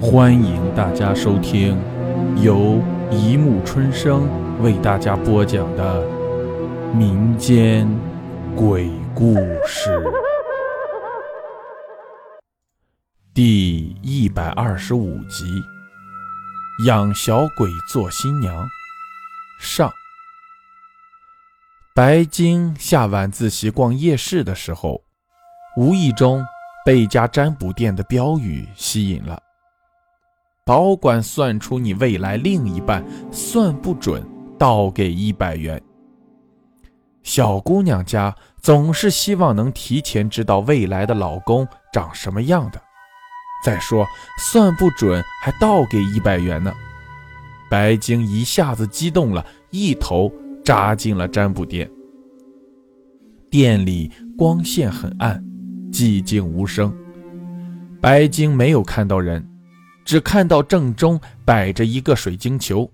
欢迎大家收听由一木春生为大家播讲的民间鬼故事第一百二十五集：养小鬼做新娘上。白晶下晚自习逛夜市的时候，无意中被一家占卜店的标语吸引了。保管算出你未来另一半，算不准倒给一百元。小姑娘家总是希望能提前知道未来的老公长什么样的。再说，算不准还倒给一百元呢。白晶一下子激动了，一头。扎进了占卜店。店里光线很暗，寂静无声。白晶没有看到人，只看到正中摆着一个水晶球，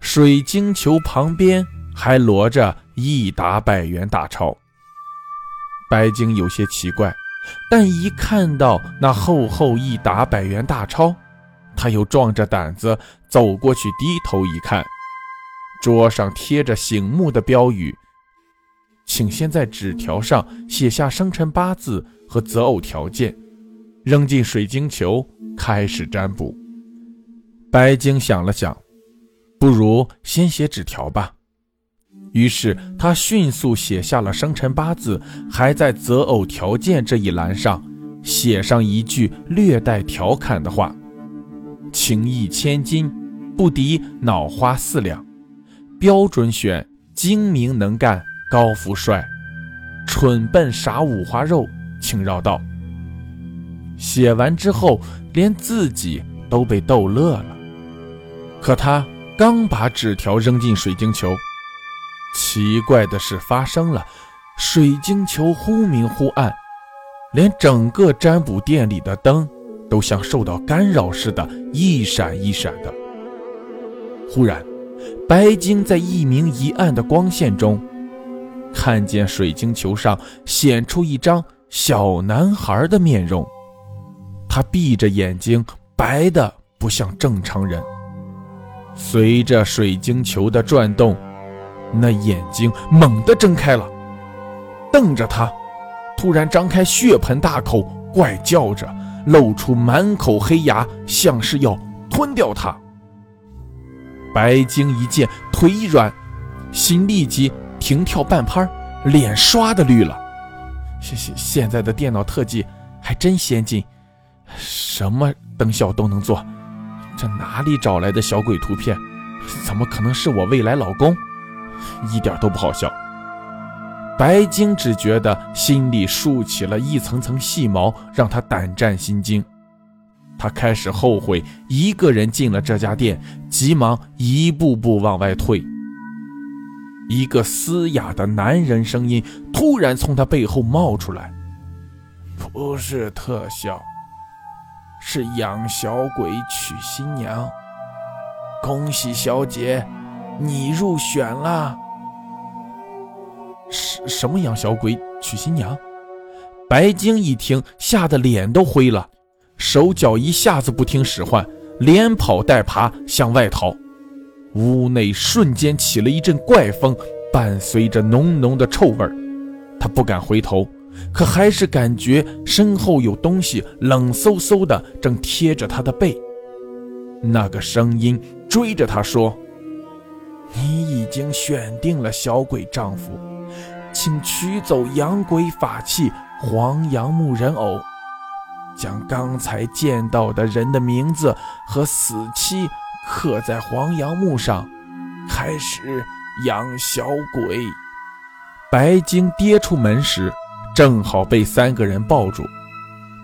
水晶球旁边还摞着一沓百元大钞。白晶有些奇怪，但一看到那厚厚一沓百元大钞，他又壮着胆子走过去，低头一看。桌上贴着醒目的标语，请先在纸条上写下生辰八字和择偶条件，扔进水晶球，开始占卜。白晶想了想，不如先写纸条吧。于是他迅速写下了生辰八字，还在择偶条件这一栏上写上一句略带调侃的话：“情义千金，不敌脑花四两。”标准选精明能干、高富帅，蠢笨傻五花肉，请绕道。写完之后，连自己都被逗乐了。可他刚把纸条扔进水晶球，奇怪的事发生了：水晶球忽明忽暗，连整个占卜店里的灯都像受到干扰似的，一闪一闪的。忽然。白晶在一明一暗的光线中，看见水晶球上显出一张小男孩的面容。他闭着眼睛，白的不像正常人。随着水晶球的转动，那眼睛猛地睁开了，瞪着他，突然张开血盆大口，怪叫着，露出满口黑牙，像是要吞掉他。白晶一见，腿一软，心立即停跳半拍，脸唰的绿了。现现现在的电脑特技还真先进，什么灯效都能做。这哪里找来的小鬼图片？怎么可能是我未来老公？一点都不好笑。白晶只觉得心里竖起了一层层细毛，让他胆战心惊。他开始后悔一个人进了这家店，急忙一步步往外退。一个嘶哑的男人声音突然从他背后冒出来：“不是特效，是养小鬼娶新娘。恭喜小姐，你入选了。”什什么养小鬼娶新娘？白晶一听，吓得脸都灰了。手脚一下子不听使唤，连跑带爬向外逃。屋内瞬间起了一阵怪风，伴随着浓浓的臭味儿。他不敢回头，可还是感觉身后有东西冷飕飕的，正贴着他的背。那个声音追着他说：“你已经选定了小鬼丈夫，请取走养鬼法器黄杨木人偶。”将刚才见到的人的名字和死期刻在黄杨木上，开始养小鬼。白晶跌出门时，正好被三个人抱住。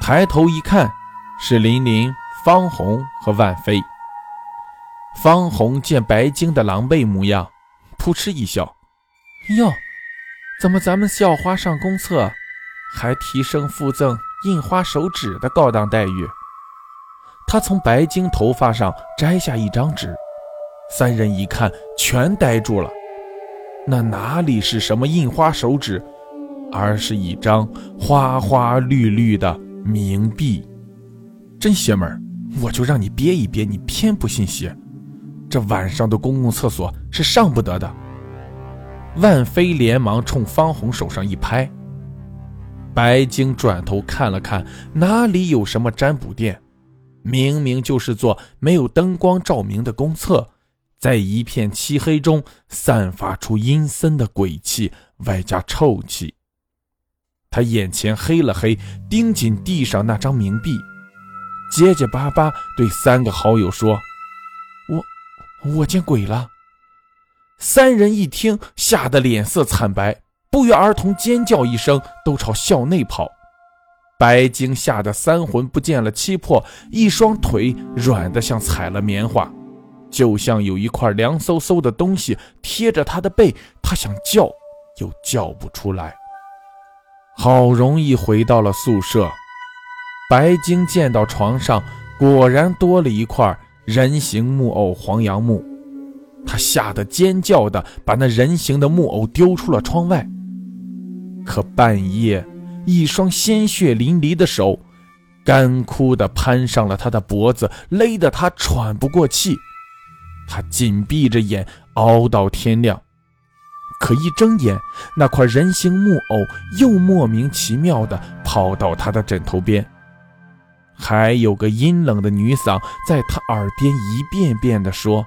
抬头一看，是琳琳、方红和万飞。方红见白晶的狼狈模样，扑哧一笑：“哟，怎么咱们校花上公厕，还提升附赠？”印花手指的高档待遇，他从白晶头发上摘下一张纸，三人一看，全呆住了。那哪里是什么印花手指，而是一张花花绿绿的冥币，真邪门我就让你憋一憋，你偏不信邪。这晚上的公共厕所是上不得的。万飞连忙冲方红手上一拍。白晶转头看了看，哪里有什么占卜店？明明就是座没有灯光照明的公厕，在一片漆黑中散发出阴森的鬼气，外加臭气。他眼前黑了黑，盯紧地上那张冥币，结结巴巴对三个好友说：“我我见鬼了！”三人一听，吓得脸色惨白，不约而同尖叫一声，都朝校内跑。白晶吓得三魂不见了七魄，一双腿软得像踩了棉花，就像有一块凉飕飕的东西贴着他的背，他想叫又叫不出来。好容易回到了宿舍，白晶见到床上果然多了一块人形木偶黄杨木，他吓得尖叫的把那人形的木偶丢出了窗外。可半夜，一双鲜血淋漓的手，干枯的攀上了他的脖子，勒得他喘不过气。他紧闭着眼熬到天亮。可一睁眼，那块人形木偶又莫名其妙地跑到他的枕头边，还有个阴冷的女嗓在他耳边一遍遍地说：“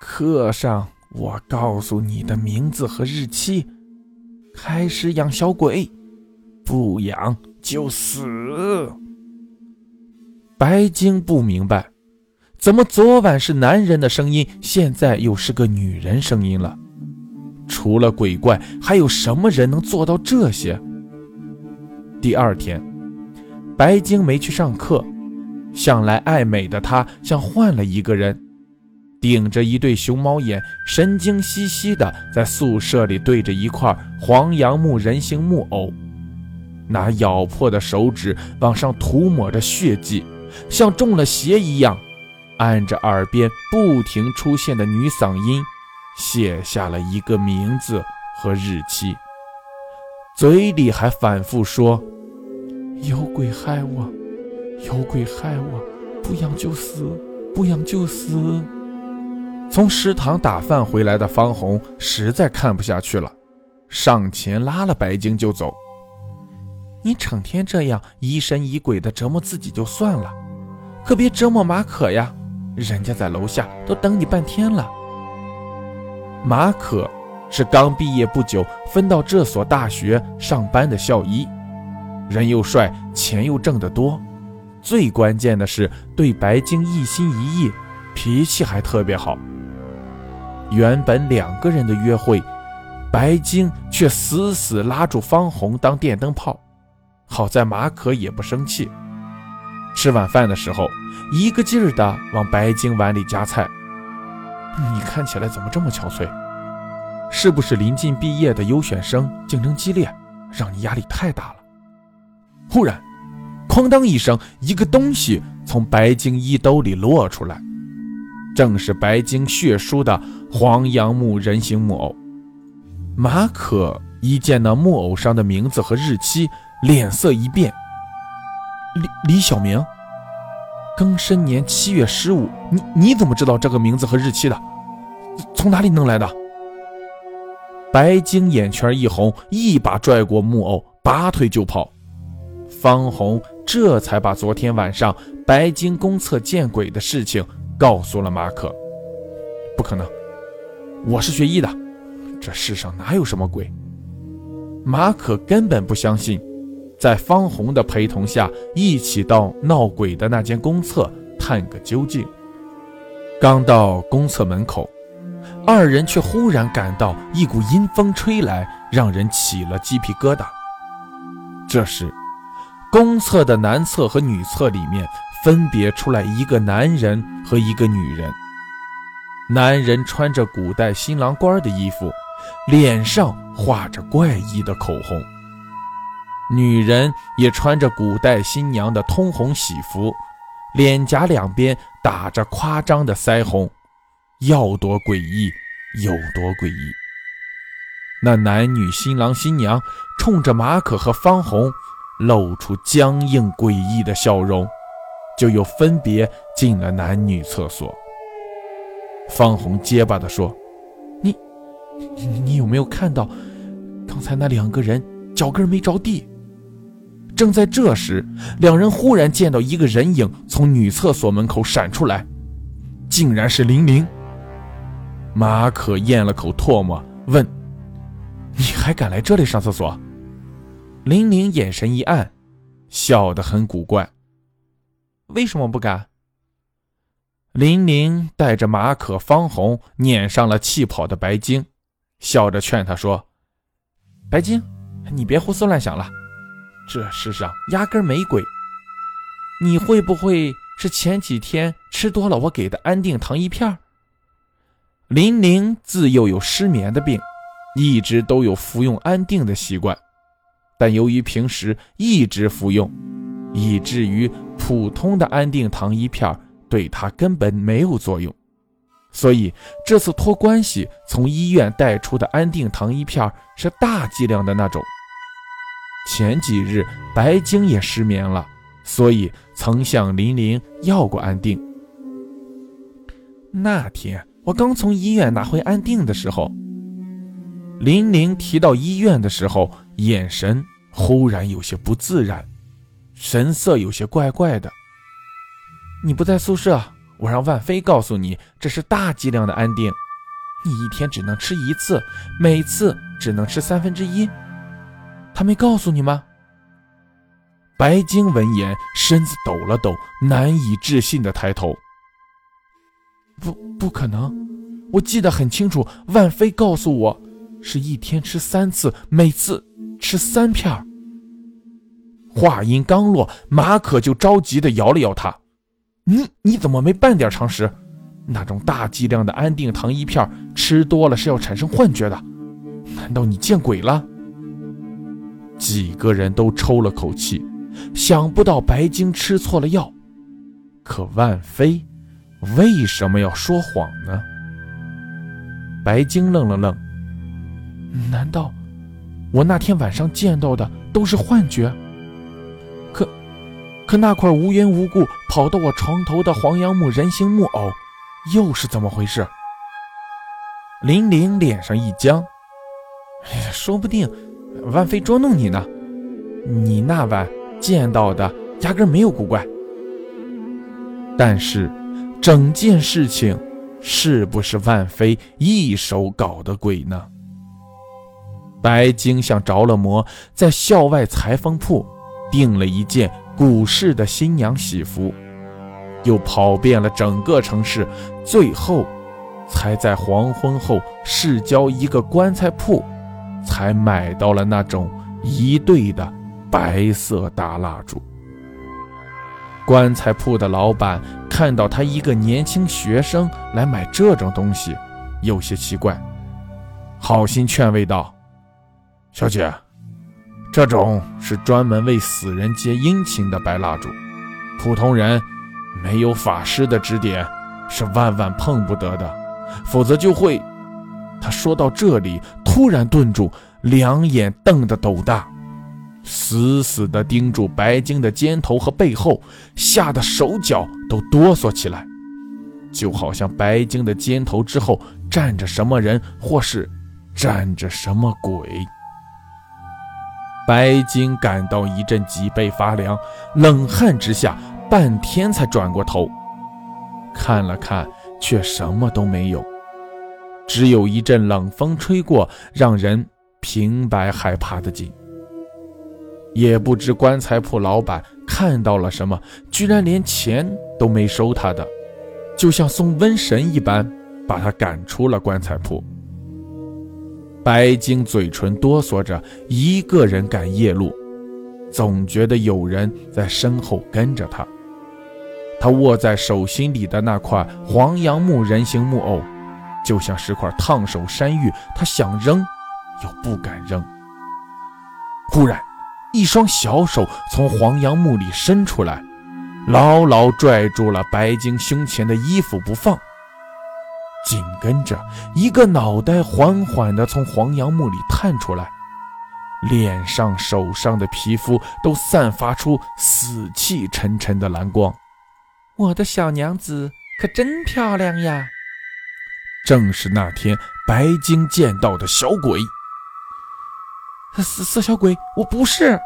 刻上我告诉你的名字和日期，开始养小鬼，不养就死。”白晶不明白，怎么昨晚是男人的声音，现在又是个女人声音了。除了鬼怪，还有什么人能做到这些？第二天，白晶没去上课，向来爱美的她像换了一个人，顶着一对熊猫眼，神经兮兮的在宿舍里对着一块黄杨木人形木偶，拿咬破的手指往上涂抹着血迹，像中了邪一样，按着耳边不停出现的女嗓音。写下了一个名字和日期，嘴里还反复说：“有鬼害我，有鬼害我，不养就死，不养就死。”从食堂打饭回来的方红实在看不下去了，上前拉了白晶就走：“你成天这样疑神疑鬼的折磨自己就算了，可别折磨马可呀，人家在楼下都等你半天了。”马可是刚毕业不久分到这所大学上班的校医，人又帅，钱又挣得多，最关键的是对白晶一心一意，脾气还特别好。原本两个人的约会，白晶却死死拉住方红当电灯泡，好在马可也不生气。吃晚饭的时候，一个劲儿的往白晶碗里夹菜。你看起来怎么这么憔悴？是不是临近毕业的优选生竞争激烈，让你压力太大了？忽然，哐当一声，一个东西从白晶衣兜里落出来，正是白晶血书的黄杨木人形木偶。马可一见那木偶上的名字和日期，脸色一变。李李小明。庚申年七月十五，你你怎么知道这个名字和日期的？从哪里弄来的？白晶眼圈一红，一把拽过木偶，拔腿就跑。方红这才把昨天晚上白晶公厕见鬼的事情告诉了马可。不可能，我是学医的，这世上哪有什么鬼？马可根本不相信。在方红的陪同下，一起到闹鬼的那间公厕探个究竟。刚到公厕门口，二人却忽然感到一股阴风吹来，让人起了鸡皮疙瘩。这时，公厕的男厕和女厕里面分别出来一个男人和一个女人。男人穿着古代新郎官的衣服，脸上画着怪异的口红。女人也穿着古代新娘的通红喜服，脸颊两边打着夸张的腮红，要多诡异有多诡异。那男女新郎新娘冲着马可和方红，露出僵硬诡异的笑容，就又分别进了男女厕所。方红结巴地说：“你，你有没有看到刚才那两个人脚跟没着地？”正在这时，两人忽然见到一个人影从女厕所门口闪出来，竟然是玲玲。马可咽了口唾沫，问：“你还敢来这里上厕所？”玲玲眼神一暗，笑得很古怪：“为什么不敢？”玲玲带着马可、方红撵上了气跑的白晶，笑着劝他说：“白晶，你别胡思乱想了，这世上压根没鬼。你会不会是前几天吃多了我给的安定糖衣片？”林玲自幼有失眠的病，一直都有服用安定的习惯，但由于平时一直服用，以至于普通的安定糖衣片对她根本没有作用。所以这次托关系从医院带出的安定糖衣片是大剂量的那种。前几日白晶也失眠了，所以曾向林玲要过安定。那天。我刚从医院拿回安定的时候，林玲提到医院的时候，眼神忽然有些不自然，神色有些怪怪的。你不在宿舍，我让万飞告诉你，这是大剂量的安定，你一天只能吃一次，每次只能吃三分之一。他没告诉你吗？白晶闻言，身子抖了抖，难以置信的抬头。不，不可能！我记得很清楚，万飞告诉我，是一天吃三次，每次吃三片。话音刚落，马可就着急的摇了摇他：“你你怎么没半点常识？那种大剂量的安定糖一片，吃多了是要产生幻觉的。难道你见鬼了？”几个人都抽了口气，想不到白晶吃错了药，可万飞。为什么要说谎呢？白晶愣了愣，难道我那天晚上见到的都是幻觉？可可那块无缘无故跑到我床头的黄杨木人形木偶，又是怎么回事？林玲脸上一僵，哎呀说不定万飞捉弄你呢。你那晚见到的压根没有古怪，但是。整件事情是不是万飞一手搞的鬼呢？白晶像着了魔，在校外裁缝铺订了一件古式的新娘喜服，又跑遍了整个城市，最后才在黄昏后市郊一个棺材铺，才买到了那种一对的白色大蜡烛。棺材铺的老板看到他一个年轻学生来买这种东西，有些奇怪，好心劝慰道：“小姐，这种是专门为死人接阴情的白蜡烛，普通人没有法师的指点是万万碰不得的，否则就会……”他说到这里，突然顿住，两眼瞪得斗大。死死地盯住白晶的肩头和背后，吓得手脚都哆嗦起来，就好像白晶的肩头之后站着什么人，或是站着什么鬼。白晶感到一阵脊背发凉，冷汗之下，半天才转过头，看了看，却什么都没有，只有一阵冷风吹过，让人平白害怕的紧。也不知棺材铺老板看到了什么，居然连钱都没收他的，就像送瘟神一般，把他赶出了棺材铺。白晶嘴唇哆嗦着，一个人赶夜路，总觉得有人在身后跟着他。他握在手心里的那块黄杨木人形木偶，就像是块烫手山芋，他想扔，又不敢扔。忽然。一双小手从黄杨木里伸出来，牢牢拽住了白晶胸前的衣服不放。紧跟着，一个脑袋缓缓地从黄杨木里探出来，脸上、手上的皮肤都散发出死气沉沉的蓝光，我的小娘子可真漂亮呀！正是那天白鲸见到的小鬼。色色小鬼，我不是。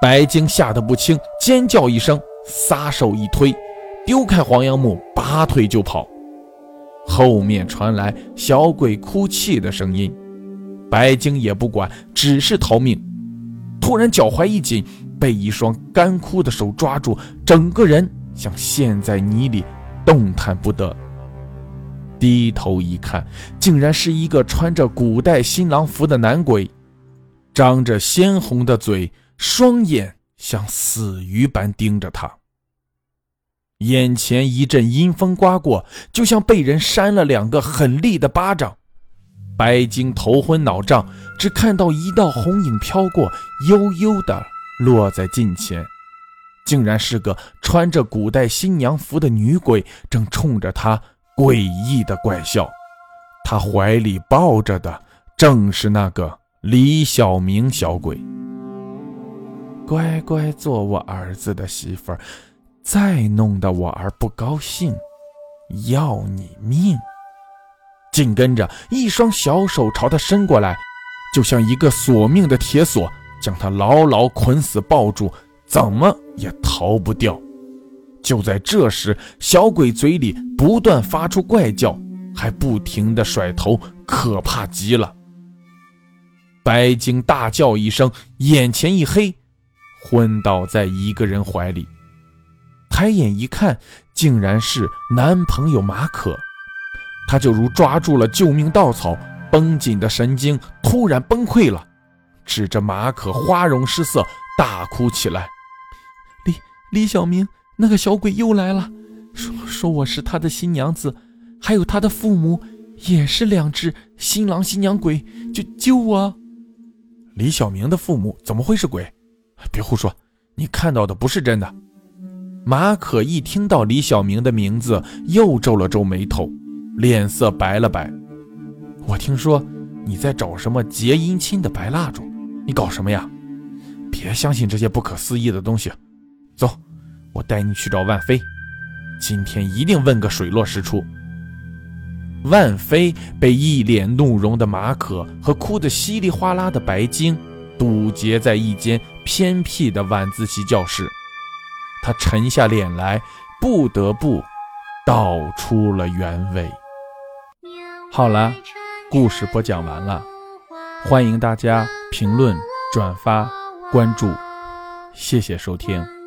白鲸吓得不轻，尖叫一声，撒手一推，丢开黄杨木，拔腿就跑。后面传来小鬼哭泣的声音，白鲸也不管，只是逃命。突然脚踝一紧，被一双干枯的手抓住，整个人像陷在泥里，动弹不得。低头一看，竟然是一个穿着古代新郎服的男鬼，张着鲜红的嘴，双眼像死鱼般盯着他。眼前一阵阴风刮过，就像被人扇了两个很厉的巴掌。白鲸头昏脑胀，只看到一道红影飘过，悠悠的落在近前，竟然是个穿着古代新娘服的女鬼，正冲着他诡异的怪笑。他怀里抱着的正是那个李小明小鬼。乖乖做我儿子的媳妇儿。再弄得我儿不高兴，要你命！紧跟着，一双小手朝他伸过来，就像一个索命的铁锁，将他牢牢捆死，抱住，怎么也逃不掉。就在这时，小鬼嘴里不断发出怪叫，还不停地甩头，可怕极了。白鲸大叫一声，眼前一黑，昏倒在一个人怀里。抬眼一看，竟然是男朋友马可，他就如抓住了救命稻草，绷紧的神经突然崩溃了，指着马可花容失色，大哭起来：“李李小明，那个小鬼又来了，说说我是他的新娘子，还有他的父母也是两只新郎新娘鬼，救救我！”李小明的父母怎么会是鬼？别胡说，你看到的不是真的。马可一听到李小明的名字，又皱了皱眉头，脸色白了白。我听说你在找什么结姻亲的白蜡烛，你搞什么呀？别相信这些不可思议的东西。走，我带你去找万飞，今天一定问个水落石出。万飞被一脸怒容的马可和哭得稀里哗啦的白鲸堵截在一间偏僻的晚自习教室。他沉下脸来，不得不道出了原委。好了，故事播讲完了，欢迎大家评论、转发、关注，谢谢收听。